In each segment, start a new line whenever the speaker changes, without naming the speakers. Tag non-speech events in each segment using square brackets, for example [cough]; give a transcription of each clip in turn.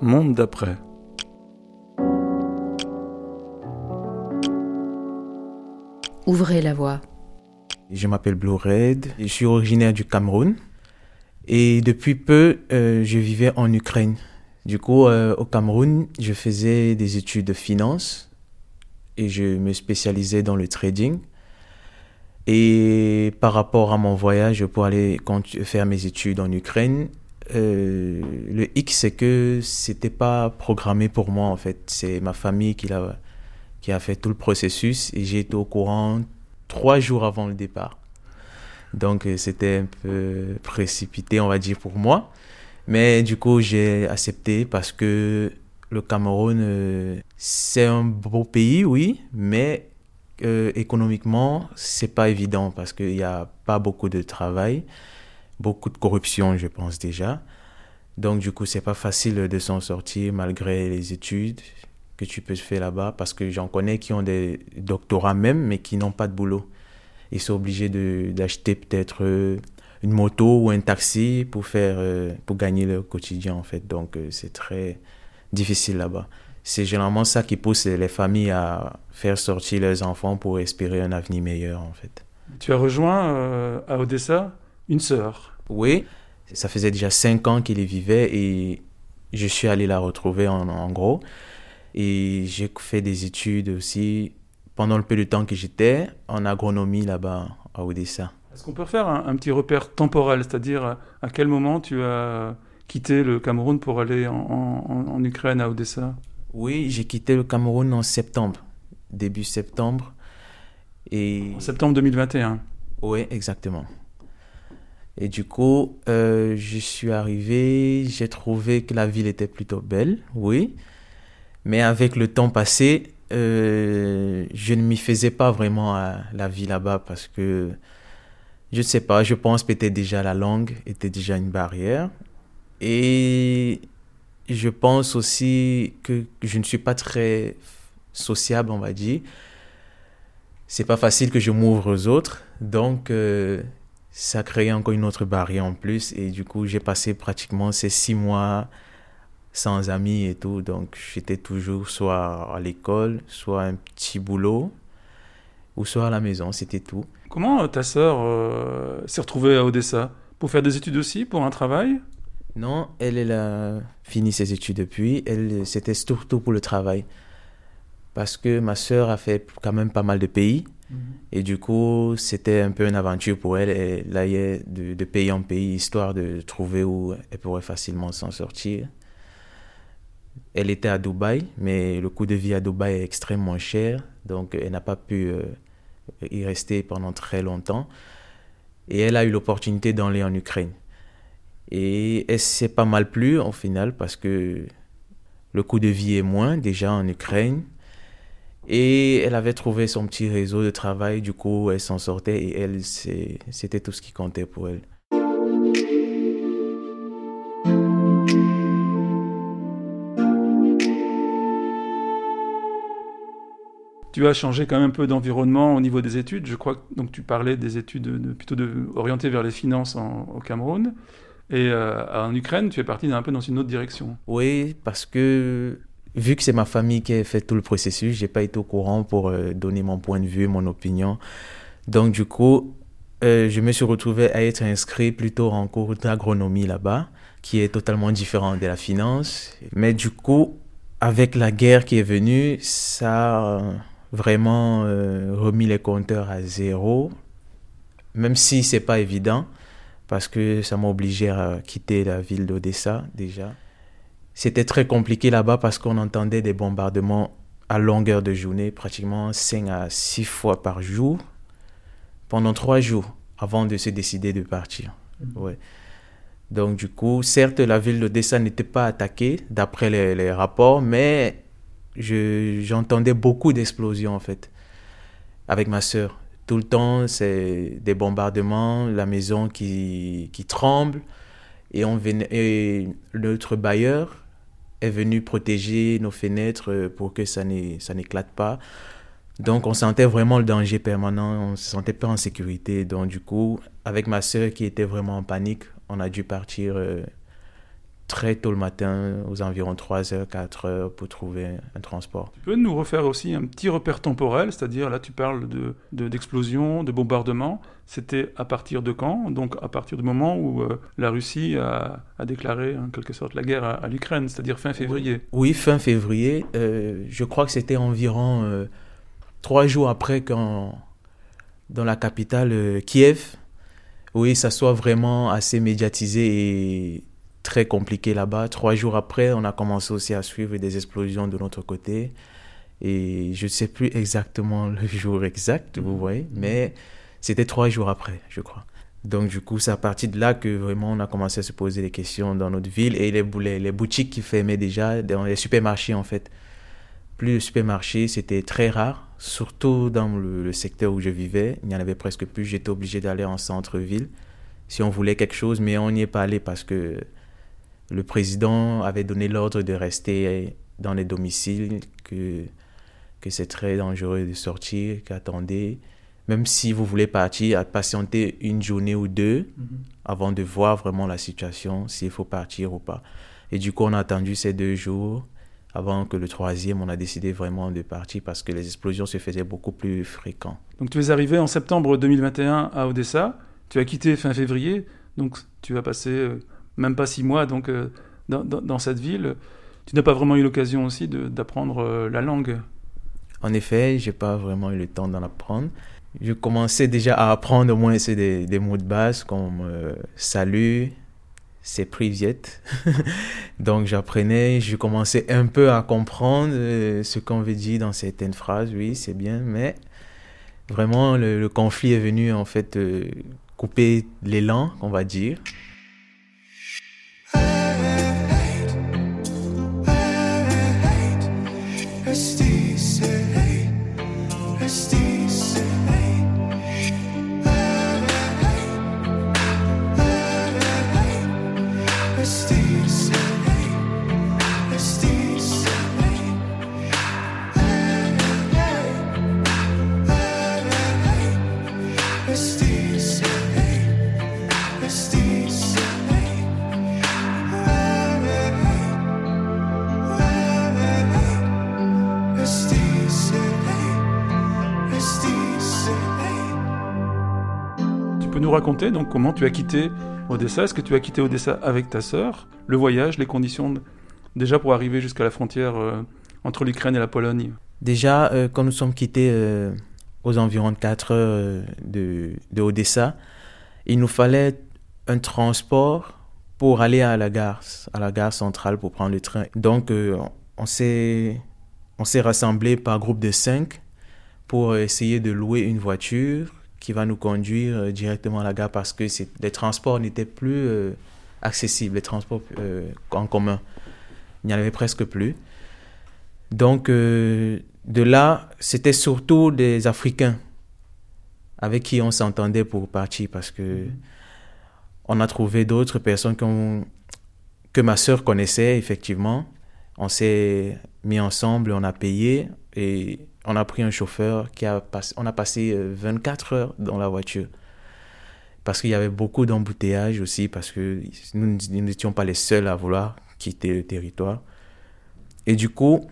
Monde d'après.
Ouvrez la voie.
Je m'appelle Blue Red, je suis originaire du Cameroun et depuis peu euh, je vivais en Ukraine. Du coup, euh, au Cameroun, je faisais des études de finance et je me spécialisais dans le trading. Et par rapport à mon voyage pour aller faire mes études en Ukraine, euh, le X, c'est que c'était pas programmé pour moi en fait. C'est ma famille qui a, qui a fait tout le processus et j'ai été au courant trois jours avant le départ. Donc euh, c'était un peu précipité, on va dire, pour moi. Mais du coup, j'ai accepté parce que le Cameroun, euh, c'est un beau pays, oui, mais économiquement, c'est pas évident parce qu'il n'y a pas beaucoup de travail, beaucoup de corruption, je pense déjà. Donc, du coup, c'est pas facile de s'en sortir malgré les études que tu peux faire là-bas parce que j'en connais qui ont des doctorats même, mais qui n'ont pas de boulot. Ils sont obligés d'acheter peut-être euh, une moto ou un taxi pour faire euh, pour gagner leur quotidien en fait donc c'est très difficile là-bas c'est généralement ça qui pousse les familles à faire sortir leurs enfants pour espérer un avenir meilleur en fait.
Tu as rejoint euh, à Odessa une sœur.
Oui, ça faisait déjà cinq ans qu'il y vivait et je suis allé la retrouver en, gros. Et j'ai fait des études aussi pendant le peu de temps que j'étais en agronomie là-bas à Odessa.
Est-ce qu'on peut faire un, petit repère temporel, c'est-à-dire à quel moment tu as quitté le Cameroun pour aller en, en Ukraine à Odessa?
Oui, j'ai quitté le Cameroun en septembre, début septembre.
Et... En septembre 2021
Oui, exactement. Et du coup, euh, je suis arrivé, j'ai trouvé que la ville était plutôt belle, oui. Mais avec le temps passé, euh, je ne m'y faisais pas vraiment à la vie là-bas parce que, je ne sais pas, je pense peut-être déjà la langue était déjà une barrière. Et je pense aussi que je ne suis pas très sociable, on va dire. C'est pas facile que je m'ouvre aux autres, donc euh, ça crée encore une autre barrière en plus. Et du coup, j'ai passé pratiquement ces six mois sans amis et tout, donc j'étais toujours soit à l'école, soit un petit boulot, ou soit à la maison, c'était tout.
Comment ta sœur euh, s'est retrouvée à Odessa? Pour faire des études aussi, pour un travail?
Non, elle, elle a fini ses études depuis. Elle, c'était surtout pour le travail. Parce que ma sœur a fait quand même pas mal de pays. Et du coup, c'était un peu une aventure pour elle. Elle allait de, de pays en pays, histoire de trouver où elle pourrait facilement s'en sortir. Elle était à Dubaï, mais le coût de vie à Dubaï est extrêmement cher. Donc, elle n'a pas pu euh, y rester pendant très longtemps. Et elle a eu l'opportunité d'aller en Ukraine. Et elle s'est pas mal plu au final parce que le coût de vie est moins déjà en Ukraine. Et elle avait trouvé son petit réseau de travail, du coup elle s'en sortait et elle, c'était tout ce qui comptait pour elle.
Tu as changé quand même un peu d'environnement au niveau des études. Je crois que donc tu parlais des études plutôt de, orientées vers les finances au Cameroun. Et euh, en Ukraine, tu es parti un peu dans une autre direction.
Oui, parce que vu que c'est ma famille qui a fait tout le processus, j'ai pas été au courant pour euh, donner mon point de vue, mon opinion. Donc du coup, euh, je me suis retrouvé à être inscrit plutôt en cours d'agronomie là-bas, qui est totalement différent de la finance. Mais du coup, avec la guerre qui est venue, ça a vraiment remis les compteurs à zéro, même si c'est pas évident parce que ça m'a obligé à quitter la ville d'Odessa déjà. C'était très compliqué là-bas parce qu'on entendait des bombardements à longueur de journée, pratiquement 5 à 6 fois par jour, pendant 3 jours avant de se décider de partir. Mm. Ouais. Donc du coup, certes, la ville d'Odessa n'était pas attaquée d'après les, les, rapports, mais j'entendais beaucoup d'explosions en fait avec ma sœur. Tout le temps, c'est des bombardements, la maison qui, qui tremble. Et, on et notre bailleur est venu protéger nos fenêtres pour que ça n'éclate pas. Donc, on sentait vraiment le danger permanent, on se sentait pas en sécurité. Donc, du coup, avec ma soeur qui était vraiment en panique, on a dû partir euh, très tôt le matin, aux environs 3h, 4h, pour trouver un transport.
Tu peux nous refaire aussi un petit repère temporel, c'est-à-dire là tu parles d'explosion, de, d'explosion, de, bombardement. C'était à partir de quand? Donc à partir du moment où euh, la Russie a, a, déclaré en quelque sorte la guerre à, l'Ukraine, c'est-à-dire fin février.
Oui, fin février. Euh, je crois que c'était environ euh, trois jours après quand dans la capitale Kiev, oui, ça soit vraiment assez médiatisé et très compliqué là-bas. Trois jours après, on a commencé aussi à suivre des explosions de notre côté. Et je ne sais plus exactement le [laughs] jour exact, vous voyez, mais c'était trois jours après, je crois. Donc, du coup, c'est à partir de là que vraiment on a commencé à se poser des questions dans notre ville et les, les, les boutiques qui fermaient déjà, dans les supermarchés en fait. Plus de supermarchés, c'était très rare, surtout dans le, le, secteur où je vivais. Il n'y en avait presque plus. J'étais obligé d'aller en centre-ville si on voulait quelque chose, mais on n'y est pas allé parce que le président avait donné l'ordre de rester dans les domiciles, que, que c'est très dangereux de sortir, qu'attendez, même si vous voulez partir, à patienter une journée ou deux mhm. avant de voir vraiment la situation, s'il faut partir ou pas. Et du coup, on a attendu ces deux jours avant que le troisième, on a décidé vraiment de partir parce que les explosions se faisaient beaucoup plus fréquentes.
Donc tu es arrivé en septembre 2021 à Odessa, tu as quitté fin février, donc tu vas passer euh, même pas six mois donc, euh, dans, cette ville. Tu n'as pas vraiment eu l'occasion aussi d'apprendre euh, la langue
En effet, j'ai pas vraiment eu le temps d'en apprendre. Je commençais déjà à apprendre au moins des, des mots de base comme euh, salut, c'est Privyet. [laughs] Donc j'apprenais, je commençais un peu à comprendre ce qu'on veut dire dans certaines phrases, oui, c'est bien, mais vraiment le, conflit est venu en fait couper l'élan, on va dire.
Raconter donc comment tu as quitté Odessa. Est-ce que tu as quitté Odessa avec ta sœur? Le voyage, les conditions déjà pour arriver jusqu'à la frontière euh, entre l'Ukraine et la Pologne?
Déjà, euh, quand nous sommes quittés euh, aux environs de 4 heures de, de, Odessa, il nous fallait un transport pour aller à la gare, à la gare centrale pour prendre le train. Donc, on s'est on s'est rassemblés par groupe de 5 pour essayer de louer une voiture qui va nous conduire euh, directement à la gare parce que les transports n'étaient plus euh, accessibles, les transports euh, en commun. Il n'y en avait presque plus. Donc, de là, c'était surtout des Africains avec qui on s'entendait pour partir parce que on a trouvé d'autres personnes que ma sœur connaissait effectivement. On s'est mis ensemble, on a payé et on a pris un chauffeur qui a passé, on a passé 24 euh, heures dans la voiture. Parce qu'il y avait beaucoup d'embouteillages aussi, parce que nous n'étions pas les seuls à vouloir quitter le territoire. Et du coup,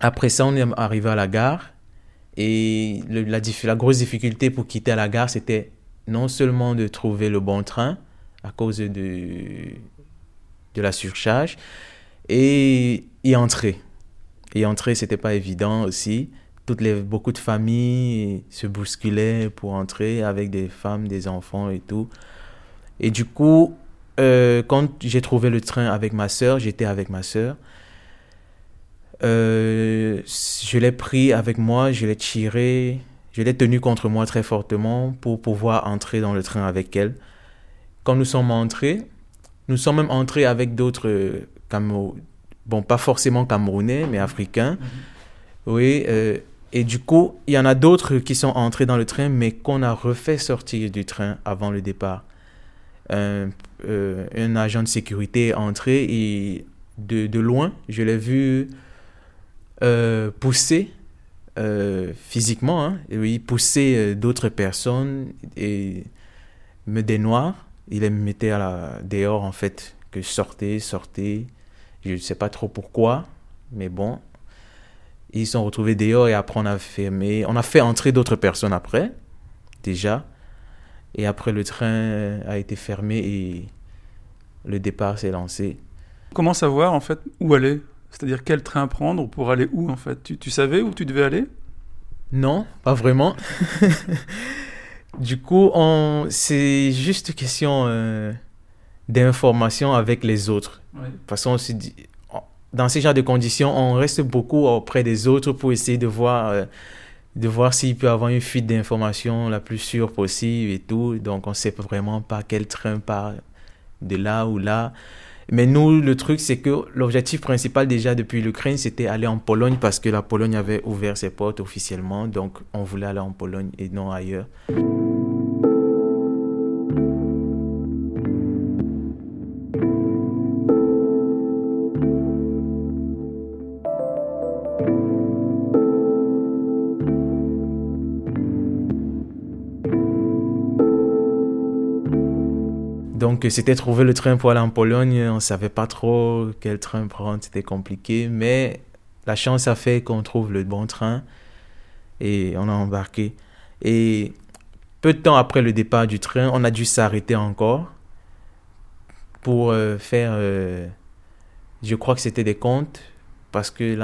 après ça, on est arrivé à la gare. Et la, grosse difficulté pour quitter la gare, c'était non seulement de trouver le bon train à cause de, de la surcharge, et y entrer. Et entrer, c'était pas évident aussi. Toutes les, beaucoup de familles se bousculaient pour entrer avec des femmes, des enfants et tout. Et du coup, euh, quand j'ai trouvé le train avec ma soeur, j'étais avec ma soeur. Euh, je l'ai pris avec moi, je l'ai tiré, je l'ai tenu contre moi très fortement pour pouvoir entrer dans le train avec elle. Quand nous sommes entrés, nous sommes même entrés avec d'autres euh, bon, pas forcément camerounais, mais africains. Mhm. Oui, euh, et du coup, il y en a d'autres qui sont entrés dans le train, mais qu'on a refait sortir du train avant le départ. Euh, un agent de sécurité est entré et de, de loin, je l'ai vu euh, pousser physiquement, hein, oui, pousser d'autres personnes et des noirs. Il les mettait à la, dehors en fait que sortez, sortez. Je ne sais pas trop pourquoi, mais bon. Ils sont retrouvés dehors et après on a fermé. On a fait entrer d'autres personnes après, déjà. Et après le train a été fermé et le départ s'est lancé.
Comment savoir en fait où aller? C'est-à-dire quel train prendre pour aller où en fait? Tu, tu savais où tu devais aller?
Non, pas vraiment. [laughs] du coup, on... c'est juste question euh, d'information avec les autres. De toute façon, dans ces genres de conditions, on reste beaucoup auprès des autres pour essayer de voir, euh, de voir s'il peut avoir une fuite d'informations la plus sûre possible et tout. Donc, on ne sait vraiment pas quel train part de là ou là. Mais nous, le truc, c'est que l'objectif principal déjà depuis l'Ukraine, c'était aller en Pologne parce que la Pologne avait ouvert ses portes officiellement. Donc, on voulait aller en Pologne et non ailleurs. Donc, c'était trouver le train pour aller en Pologne. On ne savait pas trop quel train prendre, c'était compliqué. Mais la chance a fait qu'on trouve le bon train et on a embarqué. Et peu de temps après le départ du train, on a dû s'arrêter encore pour euh, faire, euh, je crois que c'était des comptes, parce que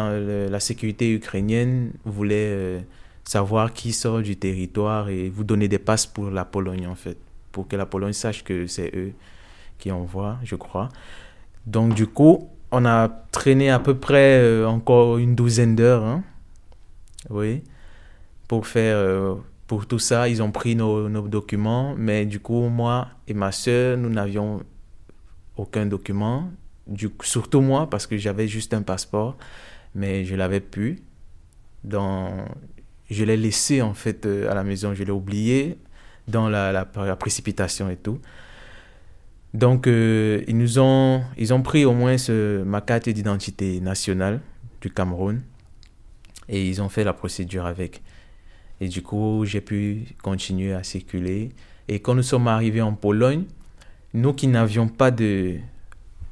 la, sécurité ukrainienne voulait euh, savoir qui sort du territoire et vous donner des passes pour la Pologne en fait, pour que la Pologne sache que c'est eux qui envoient, je crois. Donc du coup, on a traîné à peu près euh, encore une douzaine d'heures, hein. oui, pour faire, euh, pour tout ça. Ils ont pris nos, documents, mais du coup, moi et ma soeur, nous n'avions aucun document. Du, surtout moi, parce que j'avais juste un passeport, mais je l'avais plus. Dans, je l'ai laissé en fait euh, à la maison, je l'ai oublié dans la, précipitation et tout. Donc, euh, ils nous ont, ils ont pris au moins ma carte d'identité nationale du Cameroun et ils ont fait la procédure avec. Et du coup, j'ai pu continuer à circuler. Et quand nous sommes arrivés en Pologne, nous qui n'avions pas de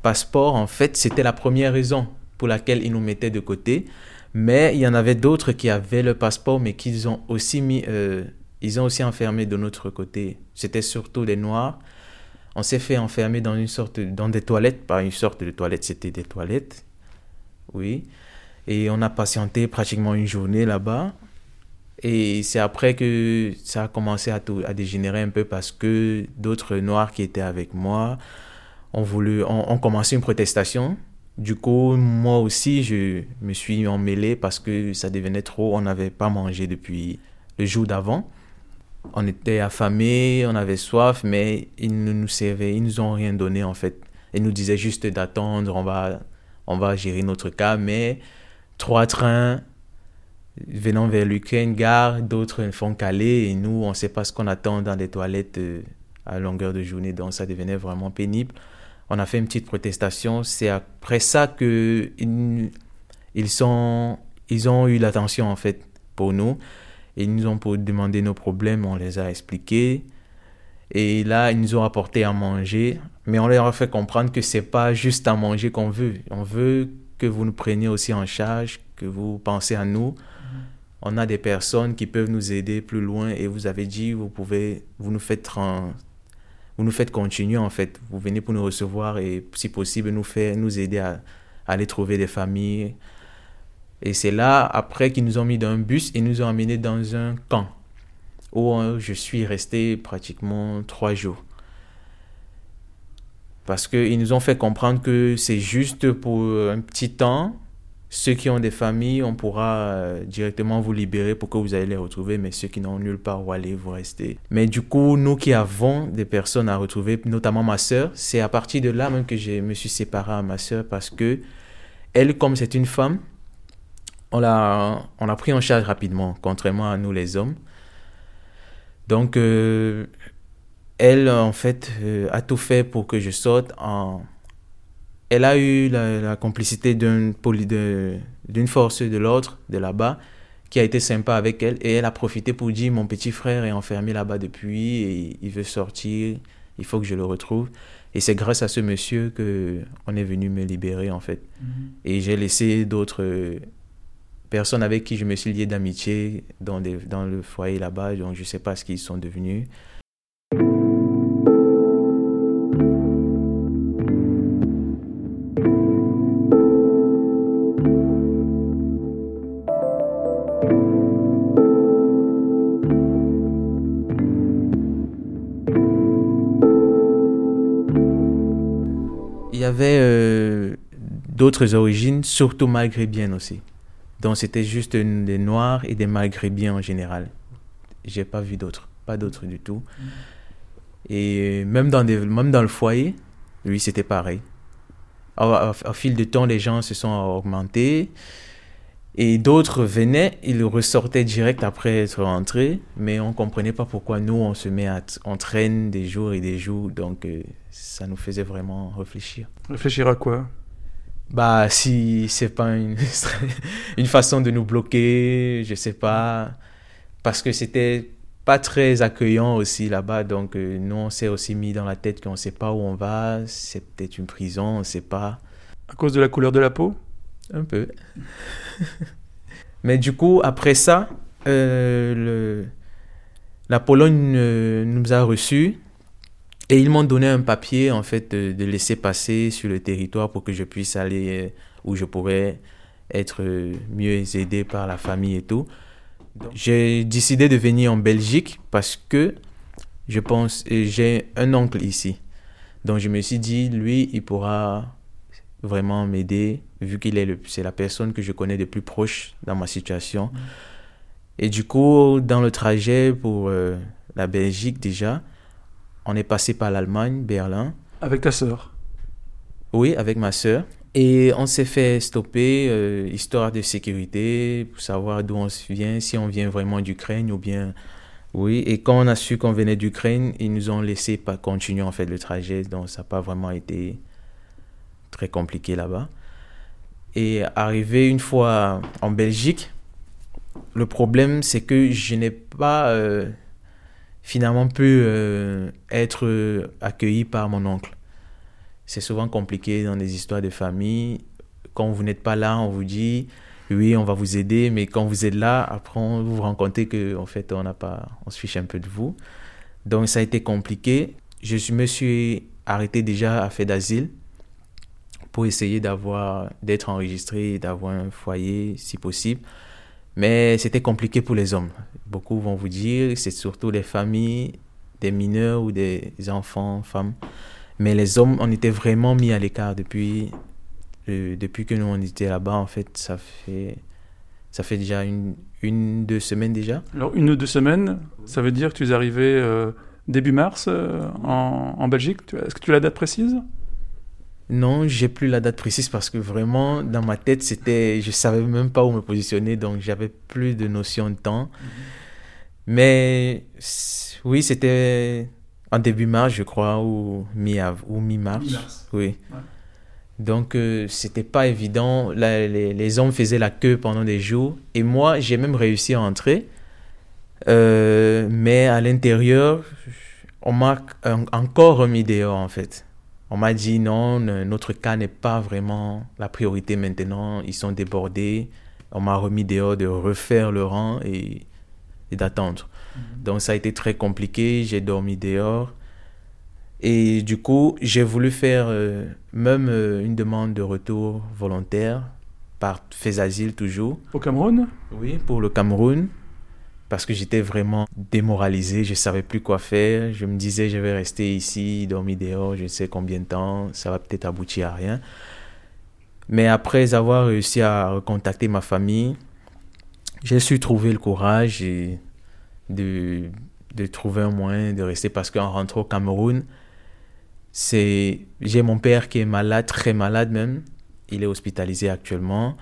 passeport, en fait, c'était la première raison pour laquelle ils nous mettaient de côté. Mais il y en avait d'autres qui avaient le passeport, mais qu'ils ont aussi mis, euh, ils ont aussi enfermé de notre côté. C'était surtout des Noirs. On s'est fait enfermer dans une sorte, dans des toilettes, pas une sorte de toilette, c'était des toilettes, oui. Et on a patienté pratiquement une journée là-bas. Et c'est après que ça a commencé à, tout- à dégénérer un peu parce que d'autres Noirs qui étaient avec moi ont voulu, ont, ont commencé une protestation. Du coup, moi aussi, je me suis emmêlé parce que ça devenait trop. On n'avait pas mangé depuis le jour d'avant. On était affamés, on avait soif, mais ils ne nous servaient, ils nous ont rien donné en fait. Ils nous disaient juste d'attendre, on va, on va gérer notre cas, mais trois trains venant vers l'Ukraine, gare, d'autres font caler et nous, on ne sait pas ce qu'on attend dans les toilettes euh, à longueur de journée, donc ça devenait vraiment pénible. On a fait une petite protestation, c'est après ça que ils, ils, ont eu l'attention en fait pour nous. Ils nous ont pour demander nos problèmes, on les a expliqués. Et là, ils nous ont apporté à manger, mais on leur a fait comprendre que c'est pas juste à manger qu'on veut. On veut que vous nous preniez aussi en charge, que vous pensez à nous. On a des personnes qui peuvent nous aider plus loin et vous avez dit, vous pouvez, vous nous faites, vous nous faites continuer en fait. Vous venez pour nous recevoir et si possible nous faire, nous aider à, à aller trouver des familles. Et c'est là, après qu'ils nous ont mis dans un bus et nous ont emmenés dans un camp où euh, je suis resté pratiquement trois jours. Parce qu'ils nous ont fait comprendre que c'est juste pour un petit temps. Ceux qui ont des familles, on pourra euh, directement vous libérer pour que vous allez les retrouver, mais ceux qui n'ont nulle part où aller, vous restez. Mais du coup, nous qui avons des personnes à retrouver, notamment ma sœur, c'est à partir de là même que je me suis séparé à ma sœur parce que elle, comme c'est une femme, on l'a, on l'a pris en charge rapidement, contrairement à nous les hommes. Donc, euh, elle, en fait, euh, a tout fait pour que je sorte. En... Elle a eu la, la complicité d'une force de l'ordre de là-bas qui a été sympa avec elle et elle a profité pour dire mon petit frère est enfermé là-bas depuis et il veut sortir, il faut que je le retrouve. Et c'est grâce à ce monsieur que on est venu me libérer, en fait. Et j'ai laissé d'autres personnes avec qui je me suis lié d'amitié dans, le foyer là-bas. Donc, je ne sais pas ce qu'ils sont devenus. Il y avait euh, d'autres origines, surtout maghrébiennes aussi. Donc c'était juste une- des Noirs et des Maghrébiens en général. J'ai pas vu d'autres, pas d'autres du tout. Et même dans, des, même dans le foyer, lui c'était pareil. Au, fil du temps, les gens se sont augmentés. Et d'autres venaient, ils ressortaient direct après être rentrés, mais on comprenait pas pourquoi nous, on se met à, on traîne des jours et des jours, donc euh, ça nous faisait vraiment réfléchir.
Réfléchir à quoi?
Bah, si c'est pas une, [laughs] une façon de nous bloquer, je sais pas, parce que c'était pas très accueillant aussi là-bas, donc euh, nous, on s'est aussi mis dans la tête qu'on sait pas où on va, c'est peut-être une prison, on sait pas.
À cause de la couleur de la peau?
Un peu. Mais du coup, après ça, euh, le, la Pologne euh, nous a reçus et ils m'ont donné un papier, en fait, de, de laisser passer sur le territoire pour que je puisse aller euh, où je pourrais être euh, mieux aidé par la famille et tout. J'ai décidé de venir en Belgique parce que je pense, et j'ai un oncle ici. Donc je me suis dit, lui, il pourra vraiment m'aider, vu qu'il est c'est la personne que je connais de plus proche dans ma situation. Et du coup, dans le trajet pour euh, la Belgique déjà, on est passé par l'Allemagne, Berlin.
Avec ta sœur
Oui, avec ma sœur. Et on s'est fait stopper, euh, histoire de sécurité, pour savoir d'où on vient, si on vient vraiment d'Ukraine ou bien... Oui, et quand on a su qu'on venait d'Ukraine, ils nous ont laissé pas continuer en fait le trajet, donc ça n'a pas vraiment été très compliqué là-bas. Et arrivé une fois en Belgique, le problème c'est que je n'ai pas euh, finalement pu euh, être euh, accueilli par mon oncle. C'est souvent compliqué dans des histoires de famille. Quand vous n'êtes pas là, on vous dit oui, on va vous aider, mais quand vous êtes là, après vous rend compte que en fait on n'a pas, on se fiche un peu de vous. Donc ça a été compliqué. Je me suis arrêté déjà à fait d'asile pour essayer d'avoir, d'être enregistré, d'avoir un foyer si possible. Mais c'était compliqué pour les hommes. Beaucoup vont vous dire, c'est surtout les familles, des mineurs ou des enfants, femmes. Mais les hommes, on était vraiment mis à l'écart depuis, euh, depuis que nous on était là-bas. En fait, ça fait, ça fait déjà une, une, deux semaines déjà.
Alors, une ou deux semaines, ça veut dire que tu es arrivé euh, début mars euh, en, en Belgique Est-ce que tu as la date précise?
Non, j'ai plus la date précise parce que vraiment dans ma tête c'était, je savais même pas où me positionner, donc j'avais plus de notion de temps. Mais oui, c'était en début mars, je crois, ou mi ou mi-mars. Oui.
Ouais.
Donc euh, c'était pas évident. Les, les hommes faisaient la queue pendant des jours et moi j'ai même réussi à entrer. Euh, mais à l'intérieur, on m'a en- encore remis dehors en fait. On m'a dit non, notre cas n'est pas vraiment la priorité maintenant. Ils sont débordés. On m'a remis dehors de refaire le rang et, et d'attendre. Donc ça a été très compliqué. J'ai dormi dehors. Et du coup, j'ai voulu faire euh, même euh, une demande de retour volontaire par Fais Asile toujours.
Au Cameroun?
Oui, pour le Cameroun. Parce que j'étais vraiment démoralisé, je ne savais plus quoi faire. Je me disais, je vais rester ici, dormir dehors, je ne sais combien de temps, ça va peut-être aboutir à rien. Mais après avoir réussi à recontacter ma famille, j'ai su trouver le courage de, de trouver un moyen de rester. Parce qu'en rentrant au Cameroun, j'ai mon père qui est malade, très malade même. Il est hospitalisé actuellement.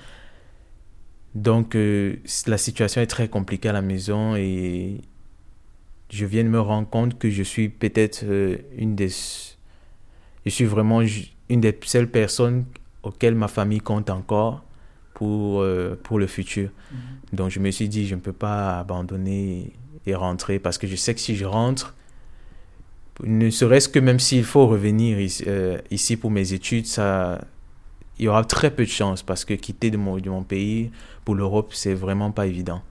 Donc, euh, la situation est très compliquée à la maison et je viens de me rendre compte que je suis peut-être euh, une des. Je suis vraiment une des seules personnes auxquelles ma famille compte encore pour, euh, pour le futur. Donc, je me suis dit, je ne peux pas abandonner et rentrer parce que je sais que si je rentre, Ne serait-ce que même s'il faut revenir ici, ici, pour mes études, ça, il y aura très peu de chance parce que quitter de mon, de mon pays pour l'Europe, c'est vraiment pas évident.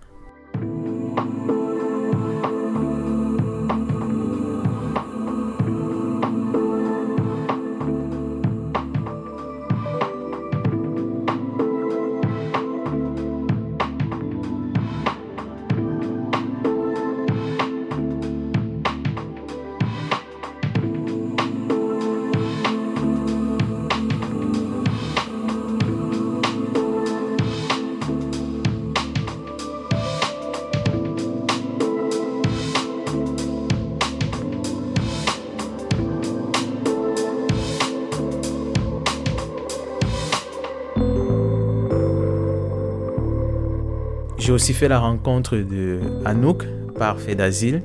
Aussi fait la rencontre de Anouk par fait d'asile.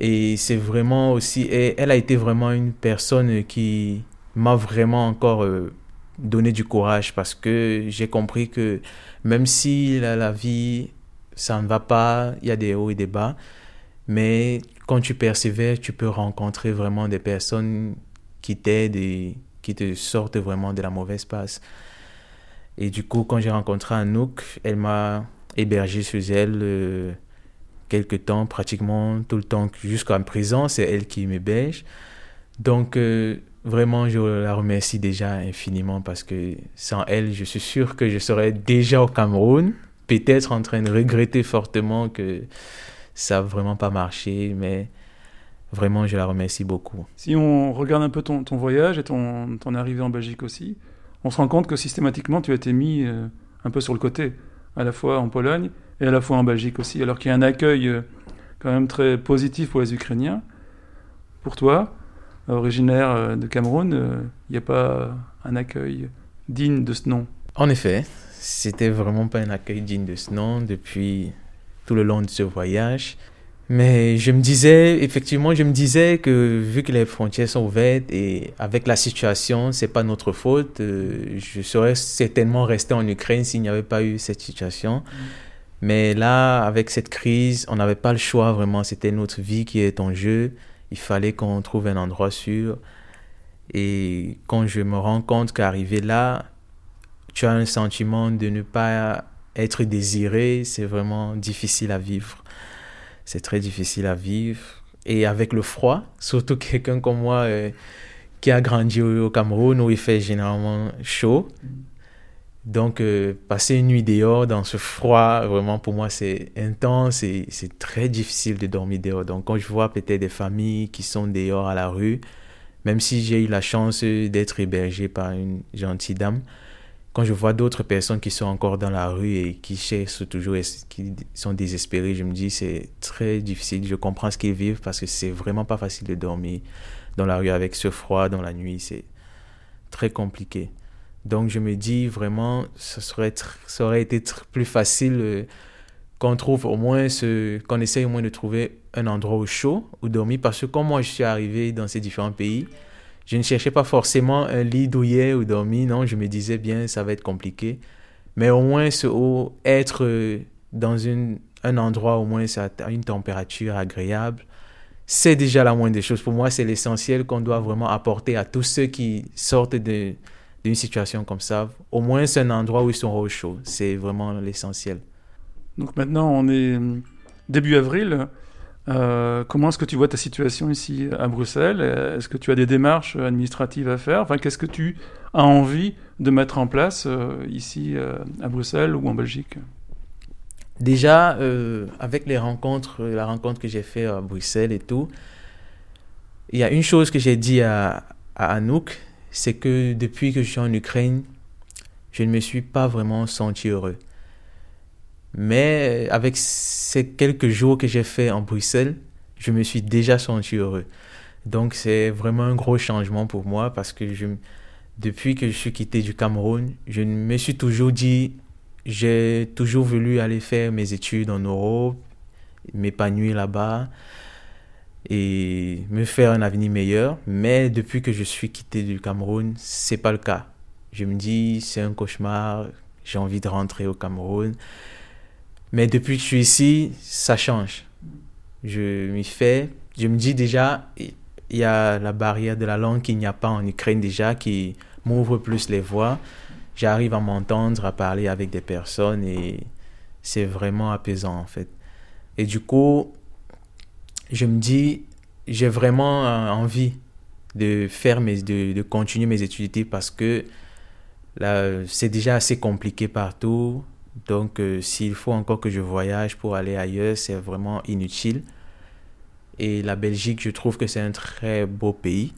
Et c'est vraiment aussi, elle a été vraiment une personne qui m'a vraiment encore euh, donné du courage parce que j'ai compris que même si la, la, vie, ça ne va pas, il y a des hauts et des bas, mais quand tu persévères, tu peux rencontrer vraiment des personnes qui t'aident et qui te sortent vraiment de la mauvaise passe. Et du coup, quand j'ai rencontré Anouk, elle m'a hébergé chez elle euh, quelques temps, pratiquement tout le temps jusqu'à présent, c'est elle qui m'héberge. Donc, euh, vraiment, je la remercie déjà infiniment parce que sans elle, je suis sûr que je serais déjà au Cameroun, peut-être en train de regretter fortement que ça n'a vraiment pas marché, mais vraiment, je la remercie beaucoup.
Si on regarde un peu ton, voyage et ton, ton, arrivée en Belgique aussi, on se rend compte que systématiquement, tu as été mis euh, un peu sur le côté à la fois en Pologne et à la fois en Belgique aussi, alors qu'il y a un accueil euh, quand même très positif pour les Ukrainiens. Pour toi, originaire euh, de Cameroun, euh, il n'y a pas un accueil digne de ce nom?
En effet, c'était vraiment pas un accueil digne de ce nom depuis tout le long de ce voyage. Mais je me disais, effectivement, je me disais que vu que les frontières sont ouvertes et avec la situation, c'est pas notre faute, euh, je serais certainement resté en Ukraine s'il n'y avait pas eu cette situation. Mais là, avec cette crise, on n'avait pas le choix vraiment. C'était notre vie qui est en jeu. Il fallait qu'on trouve un endroit sûr. Et quand je me rends compte qu'arrivé là, tu as un sentiment de ne pas être désiré, c'est vraiment difficile à vivre c'est très difficile à vivre. Et avec le froid, surtout [laughs] quelqu'un comme moi euh, qui a grandi au, Cameroun où il fait généralement chaud. Donc, euh, passer une nuit dehors dans ce froid, vraiment pour moi, c'est intense et c'est très difficile de dormir dehors. Donc, quand je vois peut-être des familles qui sont dehors à la rue, même si j'ai eu la chance d'être hébergé par une gentille dame, quand je vois d'autres personnes qui sont encore dans la rue et qui cherchent toujours, qui sont désespérées, je me dis c'est très difficile. Je comprends ce qu'ils vivent parce que c'est vraiment pas facile de dormir dans la rue avec ce froid dans la nuit. C'est très compliqué. Donc je me dis vraiment, ça, serait ça aurait été plus facile euh, qu'on trouve au moins ce, qu'on essaye au moins de trouver un endroit au chaud où dormir parce que quand moi je suis arrivé dans ces différents pays, je ne cherchais pas forcément un lit douillet ou dormir, non, je me disais bien, ça va être compliqué. Mais au moins, ce, être euh, dans une, un endroit, au moins, a une température agréable, c'est déjà la moindre des choses. Pour moi, c'est l'essentiel qu'on doit vraiment apporter à tous ceux qui sortent d'une situation comme ça. Au moins, c'est un endroit où ils sont au chaud. C'est vraiment l'essentiel.
Donc maintenant, on est euh, début avril. Euh, comment est-ce que tu vois ta situation ici à Bruxelles? Est-ce que tu as des démarches administratives à faire? Enfin, qu'est-ce que tu as envie de mettre en place euh, ici euh, à Bruxelles ou en Belgique?
Déjà, avec les rencontres, la rencontre que j'ai faite à Bruxelles et tout, il y a une chose que j'ai dit à, à Anouk, c'est que depuis que je suis en Ukraine, je ne me suis pas vraiment senti heureux. Mais avec ces quelques jours que j'ai fait en Bruxelles, je me suis déjà senti heureux. Donc c'est vraiment un gros changement pour moi parce que depuis que je suis quitté du Cameroun, je me suis toujours dit, j'ai toujours voulu aller faire mes études en Europe, m'épanouir là-bas et me faire un avenir meilleur. Mais depuis que je suis quitté du Cameroun, c'est pas le cas. Je me dis, c'est un cauchemar, j'ai envie de rentrer au Cameroun. Mais depuis que je suis ici, ça change. Je m'y fais. je me dis déjà, il y a la barrière de la langue qu'il n'y a pas en Ukraine déjà, qui m'ouvre plus les voies. J'arrive à m'entendre, à parler avec des personnes et c'est vraiment apaisant en fait. Et du coup, je me dis, j'ai vraiment euh, envie de faire mes, de, de continuer mes études parce que là, c'est déjà assez compliqué partout. Donc, euh, s'il faut encore que je voyage pour aller ailleurs, c'est vraiment inutile. Et la Belgique, je trouve que c'est un très beau pays.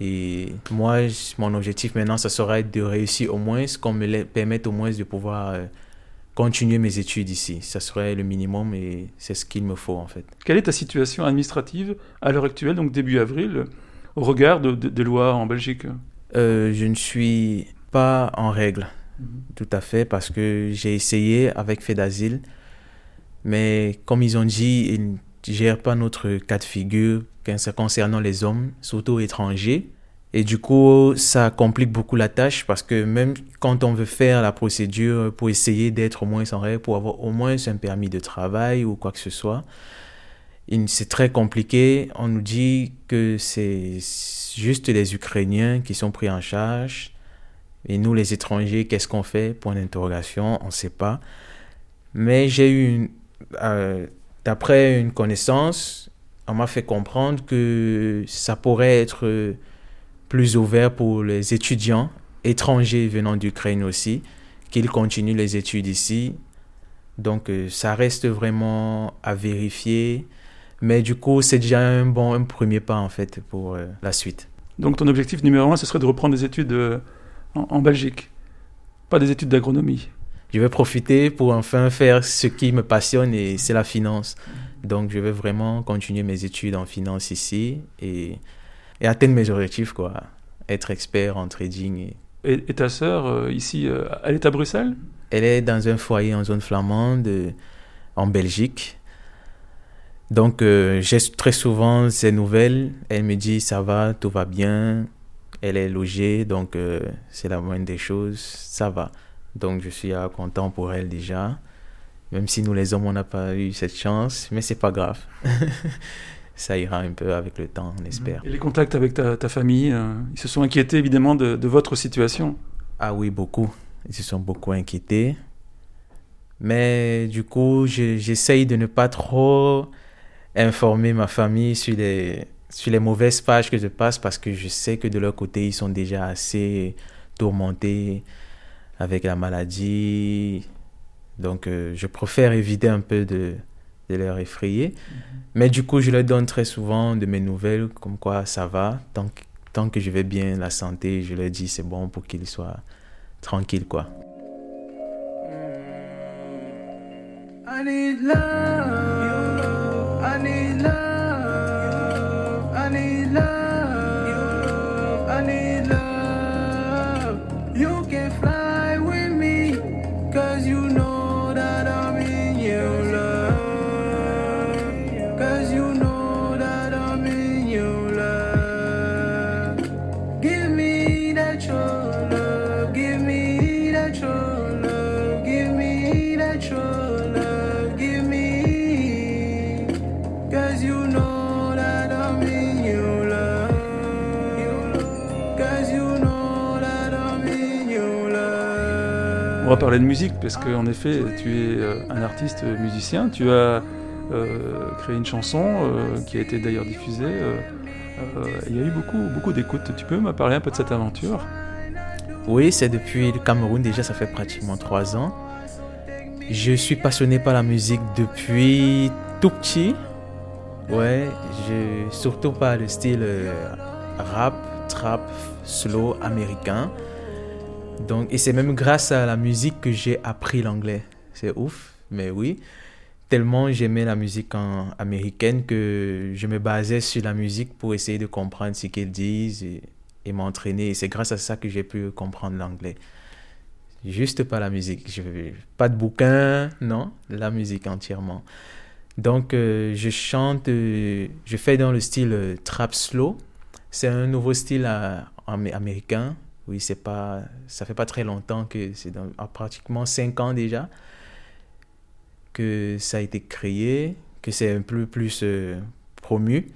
Et moi, mon objectif maintenant, ça sera de réussir au moins, qu'on me permette au moins de pouvoir euh, continuer mes études ici. Ça serait le minimum et c'est ce qu'il me faut en fait.
Quelle est ta situation administrative à l'heure actuelle, donc début avril, au regard des lois en Belgique?
Euh, Je ne suis pas en règle, mhm. tout à fait, parce que j'ai essayé avec fait d'asile, mais comme ils ont dit, ils ne gèrent pas notre cas de figure concernant les hommes, surtout étrangers. Et du coup, ça complique beaucoup la tâche parce que même quand on veut faire la procédure pour essayer d'être au moins en règle, pour avoir au moins un permis de travail ou quoi que ce soit, c'est très compliqué. On nous dit que c'est juste les Ukrainiens qui sont pris en charge. Et nous, les étrangers, qu'est-ce qu'on fait? Point d'interrogation, on ne sait pas. Mais j'ai eu, euh, d'après une connaissance, on m'a fait comprendre que ça pourrait être plus ouvert pour les étudiants étrangers venant d'Ukraine aussi, qu'ils continuent les études ici. Donc euh, ça reste vraiment à vérifier. Mais du coup, c'est déjà un bon premier pas en fait pour euh, la suite.
Donc ton objectif numéro un, ce serait de reprendre des études en, Belgique, pas des études d'agronomie.
Je vais profiter pour enfin faire ce qui me passionne et c'est la finance. Donc je vais vraiment continuer mes études en finance ici et et atteindre mes objectifs, quoi. Être expert en trading.
Et, et ta sœur, euh, ici, euh, elle est à Bruxelles?
Elle est dans un foyer en zone flamande, euh, en Belgique. Donc, j'ai très souvent ces nouvelles. Elle me dit, ça va, tout va bien. Elle est logée, donc c'est la moindre des choses, ça va. Donc, je suis content pour elle déjà. Même si nous, les hommes, on n'a pas eu cette chance, mais c'est pas grave. [laughs] ça ira un peu avec le temps, on espère.
Et les contacts avec ta, ta famille, euh, ils se sont inquiétés évidemment de, de, votre situation
Ah oui, beaucoup. Ils se sont beaucoup inquiétés. Mais du coup, j'essaye de ne pas trop informer ma famille sur les, sur les mauvaises pages que je passe parce que je sais que de leur côté, ils sont déjà assez tourmentés avec la maladie. Donc, euh, je préfère éviter un peu de, de leur effrayer. Mhm. Mais du coup, je leur donne très souvent de mes nouvelles, comme quoi ça va. Tant que, tant que je vais bien, la santé, je leur dis c'est bon pour qu'ils soient tranquilles, quoi. I need love, I need love.
Va parler de musique parce qu'en effet, tu es euh, un artiste musicien. Tu as euh, créé une chanson euh, qui a été d'ailleurs diffusée. il y a eu beaucoup, beaucoup d'écoutes. Tu peux me parler un peu de cette aventure?
Oui, c'est depuis le Cameroun. Déjà, ça fait pratiquement trois ans. Je suis passionné par la musique depuis tout petit. Ouais, surtout par le style rap, trap, slow américain. Donc, et c'est même grâce à la musique que j'ai appris l'anglais. C'est ouf, mais oui. Tellement j'aimais la musique américaine que je me basais sur la musique pour essayer de comprendre ce qu'ils disent et, m'entraîner. Et c'est grâce à ça que j'ai pu comprendre l'anglais. Juste pas la musique. Pas de bouquin, non, la musique entièrement. Donc, euh, je chante, euh, je fais dans le style euh, trap slow. C'est un nouveau style américain oui, c'est pas, ça fait pas très longtemps que c'est dans pratiquement cinq ans déjà que ça a été créé, que c'est un peu plus euh, promu.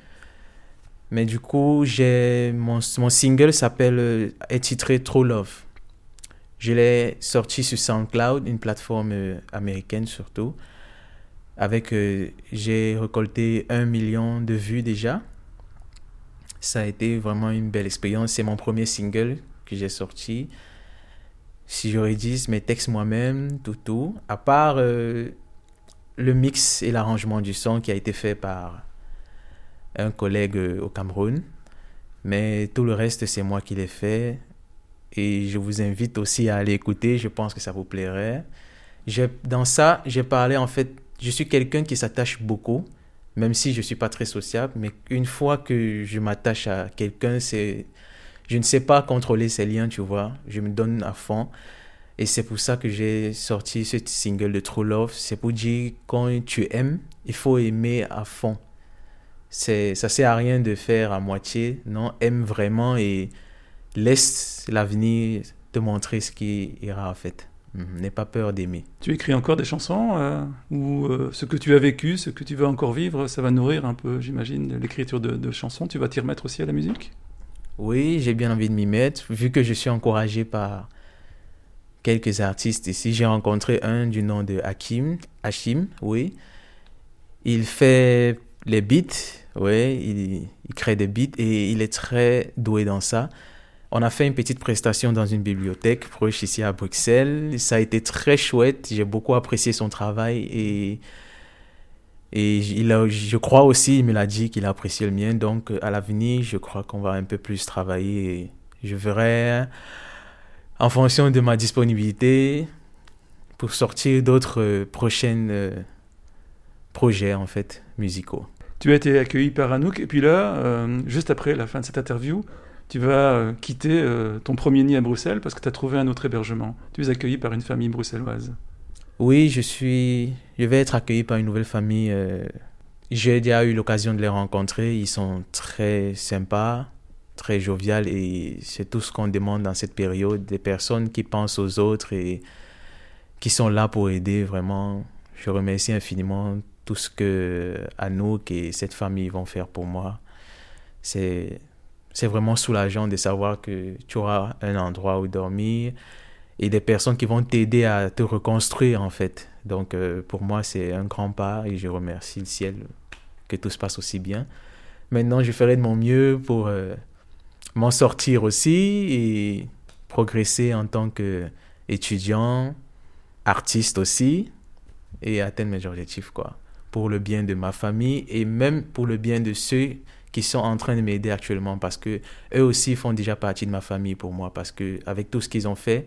Mais du coup, j'ai mon, mon single s'appelle euh, est titré True Love. Je l'ai sorti sur SoundCloud, une plateforme euh, américaine surtout. Avec, euh, j'ai récolté un million de vues déjà. Ça a été vraiment une belle expérience. C'est mon premier single que j'ai sorti. Si je rédige mes textes moi-même, tout, tout. À part le mix et l'arrangement du son qui a été fait par un collègue au Cameroun. Mais tout le reste, c'est moi qui l'ai fait. Et je vous invite aussi à aller écouter. Je pense que ça vous plairait. dans ça, j'ai parlé en fait. Je suis quelqu'un qui s'attache beaucoup, même si je ne suis pas très sociable. Mais une fois que je m'attache à quelqu'un, c'est. Je ne sais pas contrôler ces liens, tu vois. Je me donne à fond. Et c'est pour ça que j'ai sorti ce single de True Love. C'est pour dire quand tu aimes, il faut aimer à fond c'est ça sert à rien de faire à moitié non aime vraiment et laisse l'avenir te montrer ce qui ira en fait mhm. n'aie pas peur d'aimer
tu écris encore des chansons euh, ou euh, ce que tu as vécu ce que tu veux encore vivre ça va nourrir un peu j'imagine l'écriture de, chansons tu vas t'y remettre aussi à la musique?
Oui j'ai bien envie de m'y mettre vu que je suis encouragé par quelques artistes ici j'ai rencontré un du nom de Hakim Hachim oui il fait les beats, ouais, il, il, crée des beats et il est très doué dans ça. On a fait une petite prestation dans une bibliothèque proche ici à Bruxelles. Ça a été très chouette. J'ai beaucoup apprécié son travail et, et il a, je crois aussi, il me l'a dit qu'il a apprécié le mien. Donc à l'avenir, je crois qu'on va un peu plus travailler et je verrai en fonction de ma disponibilité pour sortir d'autres prochains euh, projets en fait musicaux.
Tu as été accueilli par Anouk, et puis là, euh, juste après la fin de cette interview, tu vas euh, quitter euh, ton premier nid à Bruxelles parce que tu as trouvé un autre hébergement. Tu es accueilli par une famille bruxelloise.
Oui, je suis. Je vais être accueilli par une nouvelle famille. J'ai déjà eu l'occasion de les rencontrer. Ils sont très sympas, très joviales et c'est tout ce qu'on demande dans cette période. Des personnes qui pensent aux autres et qui sont là pour aider vraiment. Je remercie infiniment tout ce que Anouk et cette famille vont faire pour moi. C'est, c'est vraiment soulageant de savoir que tu auras un endroit où dormir et des personnes qui vont t'aider à te reconstruire en fait. Donc euh, pour moi c'est un grand pas et je remercie le ciel que tout se passe aussi bien. Maintenant je ferai de mon mieux pour euh, m'en sortir aussi et progresser en tant qu'étudiant, artiste aussi et atteindre mes objectifs quoi pour le bien de ma famille et même pour le bien de ceux qui sont en train de m'aider actuellement parce que eux aussi font déjà partie de ma famille pour moi parce que avec tout ce qu'ils ont fait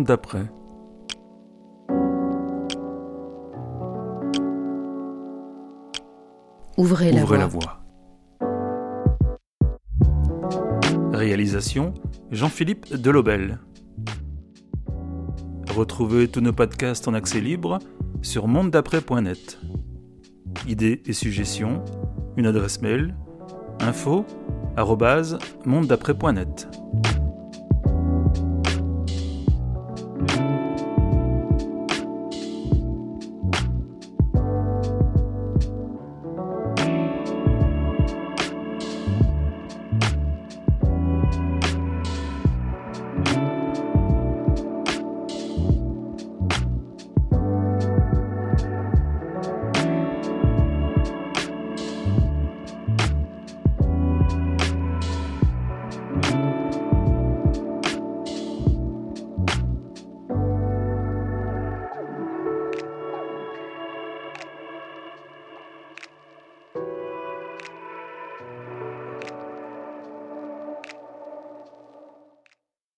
D'après.
Ouvrez, la,
la voie. Réalisation Jean-Philippe Delobel. Retrouvez tous nos podcasts en accès libre sur mondedaprès.net. Idées et suggestions, une adresse mail info@mondedaprès.net.